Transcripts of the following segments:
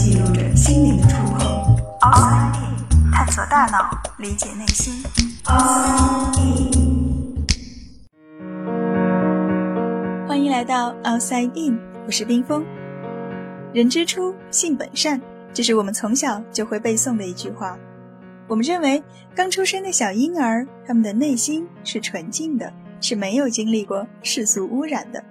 记录着心灵的触碰。Outside In，探索大脑，理解内心。Outside In，欢迎来到 Outside In，我是冰峰。人之初，性本善，这是我们从小就会背诵的一句话。我们认为，刚出生的小婴儿，他们的内心是纯净的，是没有经历过世俗污染的。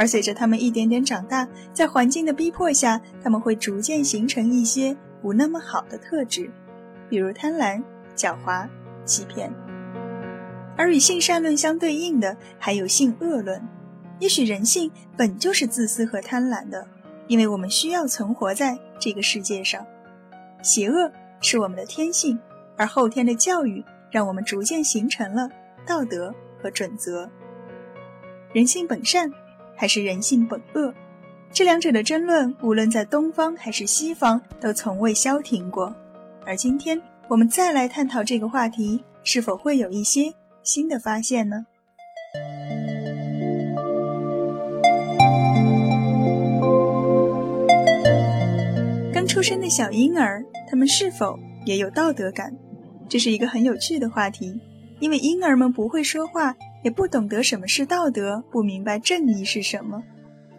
而随着他们一点点长大，在环境的逼迫下，他们会逐渐形成一些不那么好的特质，比如贪婪、狡猾、欺骗。而与性善论相对应的，还有性恶论。也许人性本就是自私和贪婪的，因为我们需要存活在这个世界上。邪恶是我们的天性，而后天的教育让我们逐渐形成了道德和准则。人性本善。还是人性本恶，这两者的争论，无论在东方还是西方，都从未消停过。而今天，我们再来探讨这个话题，是否会有一些新的发现呢？刚出生的小婴儿，他们是否也有道德感？这是一个很有趣的话题，因为婴儿们不会说话。也不懂得什么是道德，不明白正义是什么，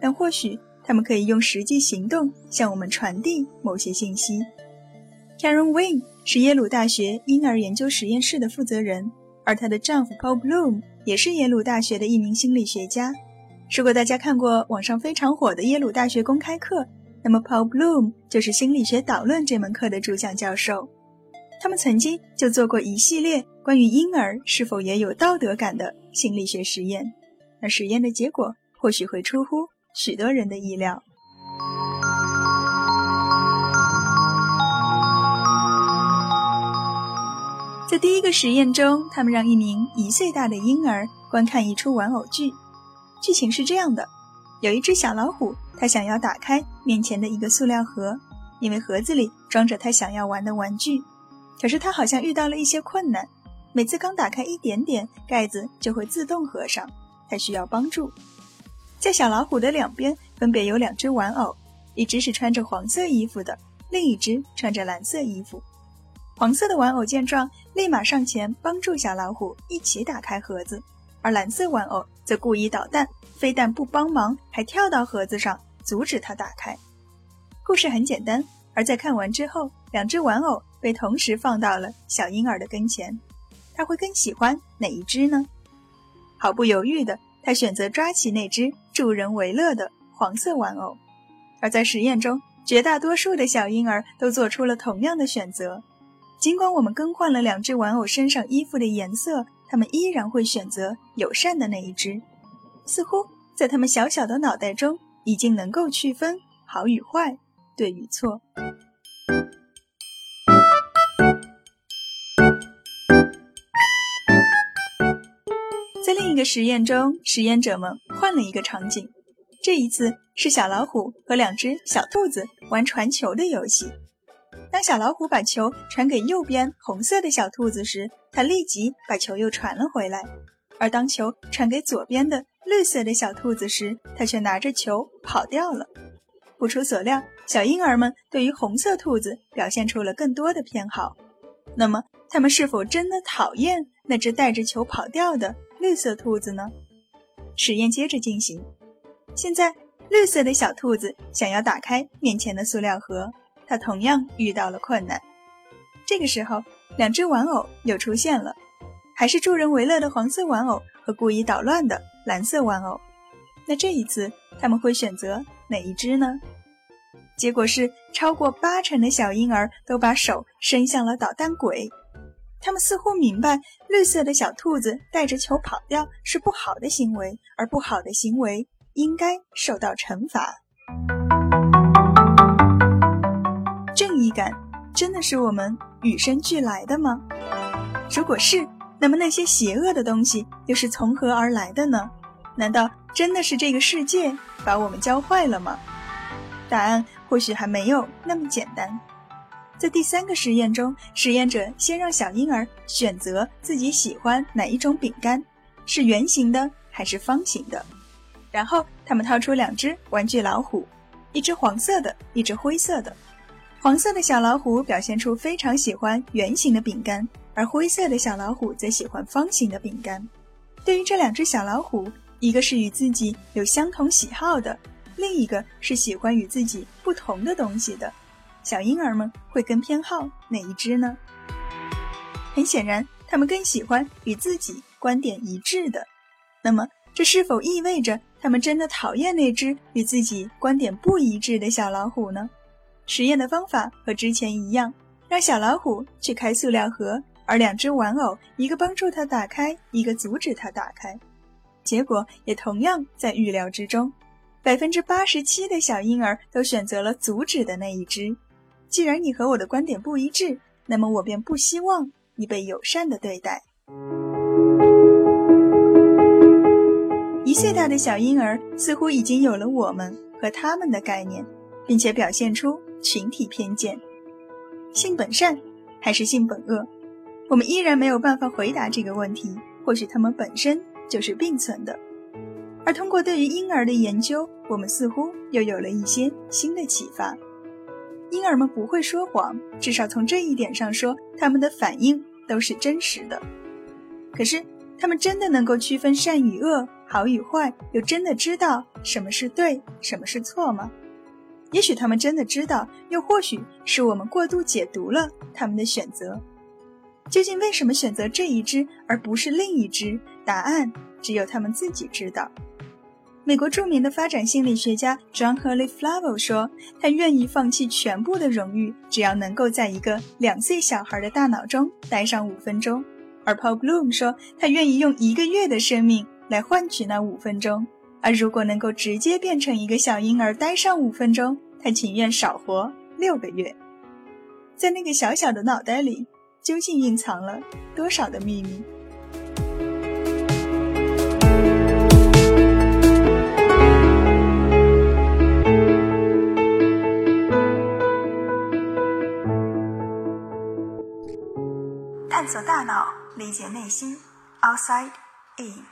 但或许他们可以用实际行动向我们传递某些信息。Karen Wing 是耶鲁大学婴儿研究实验室的负责人，而她的丈夫 Paul Bloom 也是耶鲁大学的一名心理学家。如果大家看过网上非常火的耶鲁大学公开课，那么 Paul Bloom 就是心理学导论这门课的主讲教授。他们曾经就做过一系列关于婴儿是否也有道德感的心理学实验，而实验的结果或许会出乎许多人的意料。在第一个实验中，他们让一名一岁大的婴儿观看一出玩偶剧，剧情是这样的：有一只小老虎，它想要打开面前的一个塑料盒，因为盒子里装着它想要玩的玩具。可是他好像遇到了一些困难，每次刚打开一点点盖子就会自动合上，它需要帮助。在小老虎的两边分别有两只玩偶，一只是穿着黄色衣服的，另一只穿着蓝色衣服。黄色的玩偶见状，立马上前帮助小老虎一起打开盒子，而蓝色玩偶则故意捣蛋，非但不帮忙，还跳到盒子上阻止它打开。故事很简单，而在看完之后，两只玩偶。被同时放到了小婴儿的跟前，他会更喜欢哪一只呢？毫不犹豫的，他选择抓起那只助人为乐的黄色玩偶。而在实验中，绝大多数的小婴儿都做出了同样的选择。尽管我们更换了两只玩偶身上衣服的颜色，他们依然会选择友善的那一只。似乎在他们小小的脑袋中，已经能够区分好与坏、对与错。实验中，实验者们换了一个场景，这一次是小老虎和两只小兔子玩传球的游戏。当小老虎把球传给右边红色的小兔子时，它立即把球又传了回来；而当球传给左边的绿色的小兔子时，它却拿着球跑掉了。不出所料，小婴儿们对于红色兔子表现出了更多的偏好。那么，他们是否真的讨厌那只带着球跑掉的？绿色兔子呢？实验接着进行。现在，绿色的小兔子想要打开面前的塑料盒，它同样遇到了困难。这个时候，两只玩偶又出现了，还是助人为乐的黄色玩偶和故意捣乱的蓝色玩偶。那这一次，他们会选择哪一只呢？结果是，超过八成的小婴儿都把手伸向了捣蛋鬼。他们似乎明白，绿色的小兔子带着球跑掉是不好的行为，而不好的行为应该受到惩罚。正义感真的是我们与生俱来的吗？如果是，那么那些邪恶的东西又是从何而来的呢？难道真的是这个世界把我们教坏了吗？答案或许还没有那么简单。在第三个实验中，实验者先让小婴儿选择自己喜欢哪一种饼干，是圆形的还是方形的。然后他们掏出两只玩具老虎，一只黄色的，一只灰色的。黄色的小老虎表现出非常喜欢圆形的饼干，而灰色的小老虎则喜欢方形的饼干。对于这两只小老虎，一个是与自己有相同喜好的，另一个是喜欢与自己不同的东西的。小婴儿们会更偏好哪一只呢？很显然，他们更喜欢与自己观点一致的。那么，这是否意味着他们真的讨厌那只与自己观点不一致的小老虎呢？实验的方法和之前一样，让小老虎去开塑料盒，而两只玩偶，一个帮助它打开，一个阻止它打开。结果也同样在预料之中，百分之八十七的小婴儿都选择了阻止的那一只。既然你和我的观点不一致，那么我便不希望你被友善的对待。一岁大的小婴儿似乎已经有了我们和他们的概念，并且表现出。群体偏见，性本善还是性本恶？我们依然没有办法回答这个问题。或许他们本身就是并存的。而通过对于婴儿的研究，我们似乎又有了一些新的启发。婴儿们不会说谎，至少从这一点上说，他们的反应都是真实的。可是，他们真的能够区分善与恶、好与坏，又真的知道什么是对，什么是错吗？也许他们真的知道，又或许是我们过度解读了他们的选择。究竟为什么选择这一只而不是另一只？答案只有他们自己知道。美国著名的发展心理学家 John Hurley Flavel 说：“他愿意放弃全部的荣誉，只要能够在一个两岁小孩的大脑中待上五分钟。”而 Paul Bloom 说：“他愿意用一个月的生命来换取那五分钟。”而如果能够直接变成一个小婴儿，待上五分钟，他情愿少活六个月。在那个小小的脑袋里，究竟蕴藏了多少的秘密？脑，理解内心，Outside In。